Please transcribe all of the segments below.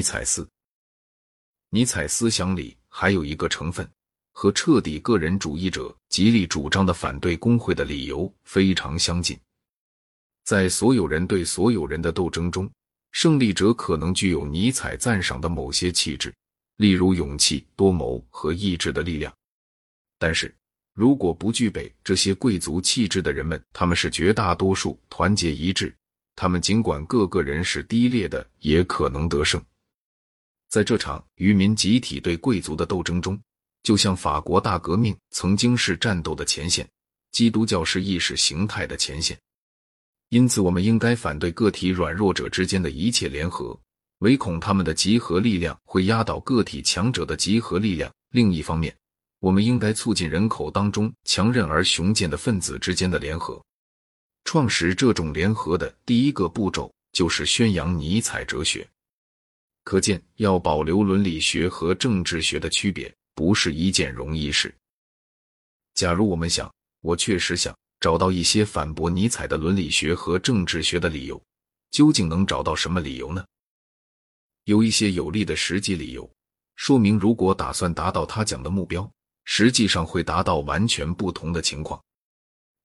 尼采思。尼采思想里还有一个成分，和彻底个人主义者极力主张的反对工会的理由非常相近。在所有人对所有人的斗争中，胜利者可能具有尼采赞赏的某些气质，例如勇气、多谋和意志的力量。但是，如果不具备这些贵族气质的人们，他们是绝大多数，团结一致。他们尽管各个人是低劣的，也可能得胜。在这场渔民集体对贵族的斗争中，就像法国大革命曾经是战斗的前线，基督教是意识形态的前线。因此，我们应该反对个体软弱者之间的一切联合，唯恐他们的集合力量会压倒个体强者的集合力量。另一方面，我们应该促进人口当中强韧而雄健的分子之间的联合。创始这种联合的第一个步骤就是宣扬尼采哲学。可见，要保留伦理学和政治学的区别不是一件容易事。假如我们想，我确实想找到一些反驳尼采的伦理学和政治学的理由，究竟能找到什么理由呢？有一些有力的实际理由，说明如果打算达到他讲的目标，实际上会达到完全不同的情况。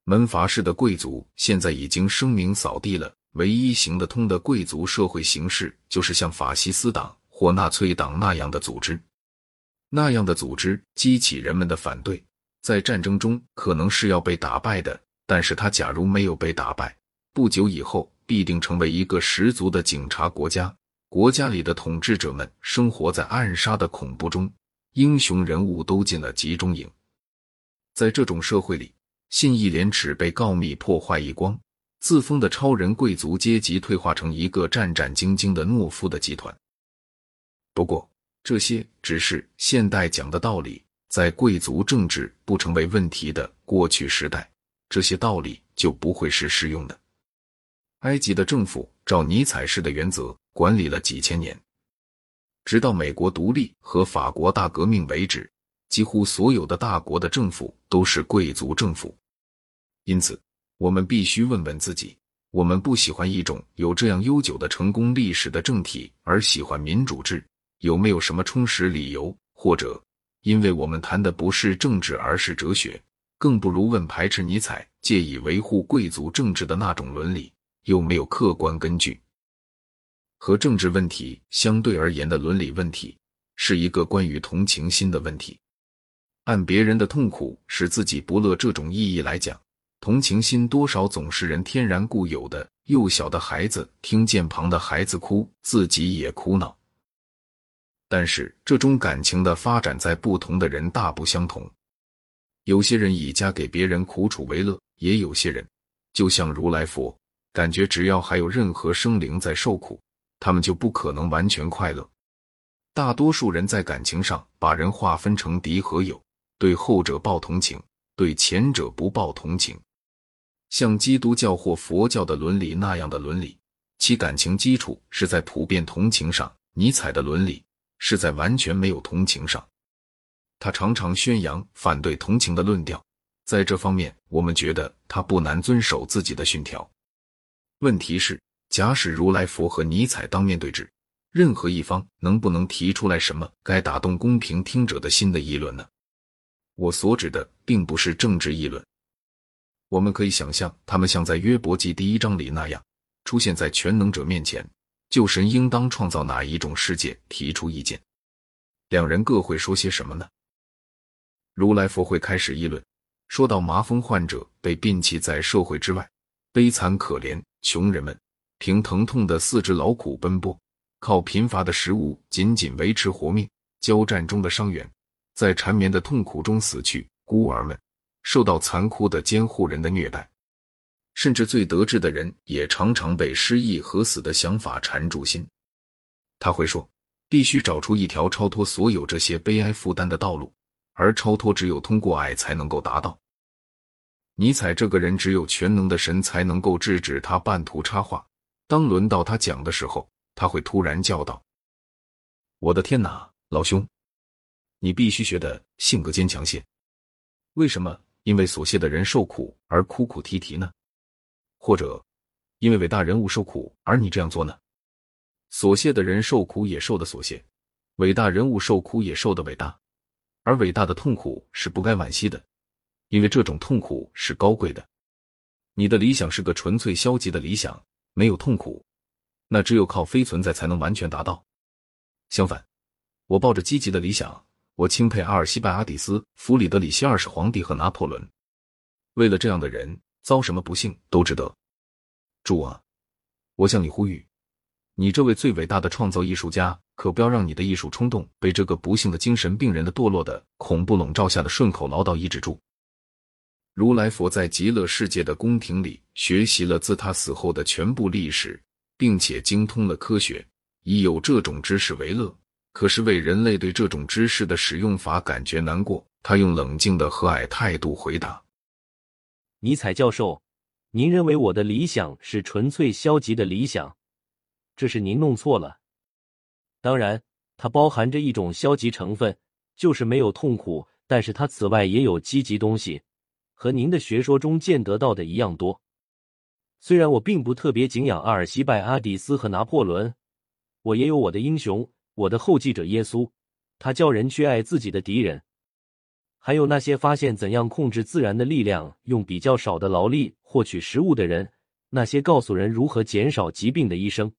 门阀式的贵族现在已经声名扫地了。唯一行得通的贵族社会形式，就是像法西斯党或纳粹党那样的组织。那样的组织激起人们的反对，在战争中可能是要被打败的。但是他假如没有被打败，不久以后必定成为一个十足的警察国家。国家里的统治者们生活在暗杀的恐怖中，英雄人物都进了集中营。在这种社会里，信义廉耻被告密破坏一光。自封的超人贵族阶级退化成一个战战兢兢的懦夫的集团。不过，这些只是现代讲的道理。在贵族政治不成为问题的过去时代，这些道理就不会是适用的。埃及的政府照尼采式的原则管理了几千年，直到美国独立和法国大革命为止，几乎所有的大国的政府都是贵族政府。因此。我们必须问问自己：我们不喜欢一种有这样悠久的成功历史的政体，而喜欢民主制，有没有什么充实理由？或者，因为我们谈的不是政治，而是哲学，更不如问排斥尼采、借以维护贵族政治的那种伦理，有没有客观根据？和政治问题相对而言的伦理问题，是一个关于同情心的问题。按别人的痛苦使自己不乐这种意义来讲。同情心多少总是人天然固有的。幼小的孩子听见旁的孩子哭，自己也哭闹。但是这种感情的发展在不同的人大不相同。有些人以家给别人苦楚为乐，也有些人，就像如来佛，感觉只要还有任何生灵在受苦，他们就不可能完全快乐。大多数人在感情上把人划分成敌和友，对后者抱同情，对前者不抱同情。像基督教或佛教的伦理那样的伦理，其感情基础是在普遍同情上；尼采的伦理是在完全没有同情上。他常常宣扬反对同情的论调，在这方面，我们觉得他不难遵守自己的训条。问题是，假使如来佛和尼采当面对质，任何一方能不能提出来什么该打动公平听者的心的议论呢？我所指的并不是政治议论。我们可以想象，他们像在约伯记第一章里那样，出现在全能者面前，就神应当创造哪一种世界提出意见。两人各会说些什么呢？如来佛会开始议论，说到麻风患者被摒弃在社会之外，悲惨可怜，穷人们凭疼痛的四肢劳苦奔波，靠贫乏的食物仅仅维持活命，交战中的伤员在缠绵的痛苦中死去，孤儿们。受到残酷的监护人的虐待，甚至最得志的人也常常被失忆和死的想法缠住心。他会说：“必须找出一条超脱所有这些悲哀负担的道路，而超脱只有通过爱才能够达到。”尼采这个人，只有全能的神才能够制止他半途插话。当轮到他讲的时候，他会突然叫道：“我的天哪，老兄，你必须学的性格坚强些。为什么？”因为所谢的人受苦而哭哭啼啼呢，或者因为伟大人物受苦而你这样做呢？所谢的人受苦也受的所谢，伟大人物受苦也受的伟大，而伟大的痛苦是不该惋惜的，因为这种痛苦是高贵的。你的理想是个纯粹消极的理想，没有痛苦，那只有靠非存在才能完全达到。相反，我抱着积极的理想，我钦佩阿尔西拜阿底斯、弗里德里希二世皇帝和拿破仑。为了这样的人，遭什么不幸都值得。主啊，我向你呼吁，你这位最伟大的创造艺术家，可不要让你的艺术冲动被这个不幸的精神病人的堕落的恐怖笼罩下的顺口唠叨抑制住。如来佛在极乐世界的宫廷里学习了自他死后的全部历史，并且精通了科学，以有这种知识为乐。可是为人类对这种知识的使用法感觉难过，他用冷静的和蔼态度回答。尼采教授，您认为我的理想是纯粹消极的理想，这是您弄错了。当然，它包含着一种消极成分，就是没有痛苦。但是它此外也有积极东西，和您的学说中见得到的一样多。虽然我并不特别敬仰阿尔西拜、阿底斯和拿破仑，我也有我的英雄，我的后继者耶稣，他叫人去爱自己的敌人。还有那些发现怎样控制自然的力量，用比较少的劳力获取食物的人，那些告诉人如何减少疾病的医生，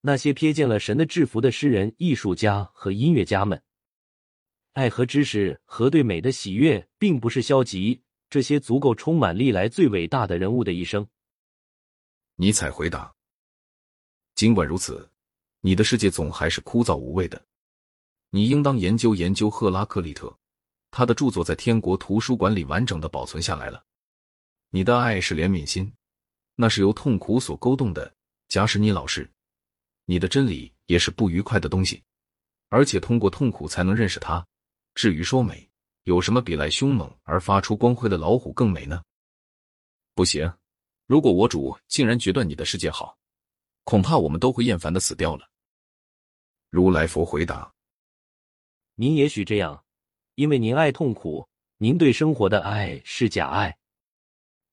那些瞥见了神的制服的诗人、艺术家和音乐家们，爱和知识和对美的喜悦，并不是消极。这些足够充满历来最伟大的人物的一生。尼采回答：“尽管如此，你的世界总还是枯燥无味的。你应当研究研究赫拉克利特。”他的著作在天国图书馆里完整的保存下来了。你的爱是怜悯心，那是由痛苦所勾动的。假使你老实，你的真理也是不愉快的东西，而且通过痛苦才能认识它。至于说美，有什么比来凶猛而发出光辉的老虎更美呢？不行，如果我主竟然决断你的世界好，恐怕我们都会厌烦的死掉了。如来佛回答：“您也许这样。”因为您爱痛苦，您对生活的爱是假爱，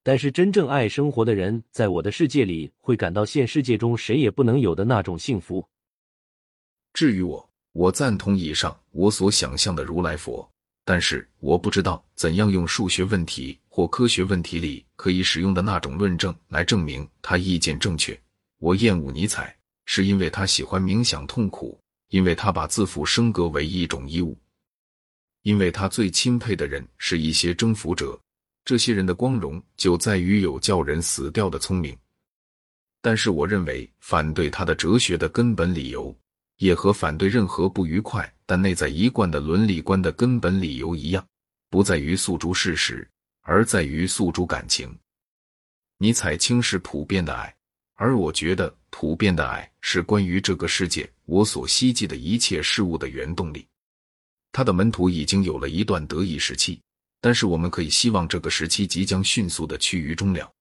但是真正爱生活的人，在我的世界里会感到现世界中谁也不能有的那种幸福。至于我，我赞同以上我所想象的如来佛，但是我不知道怎样用数学问题或科学问题里可以使用的那种论证来证明他意见正确。我厌恶尼采，是因为他喜欢冥想痛苦，因为他把自负升格为一种义务。因为他最钦佩的人是一些征服者，这些人的光荣就在于有叫人死掉的聪明。但是，我认为反对他的哲学的根本理由，也和反对任何不愉快但内在一贯的伦理观的根本理由一样，不在于诉诸事实，而在于诉诸感情。尼采轻视普遍的爱，而我觉得普遍的爱是关于这个世界我所希冀的一切事物的原动力。他的门徒已经有了一段得意时期，但是我们可以希望这个时期即将迅速的趋于终了。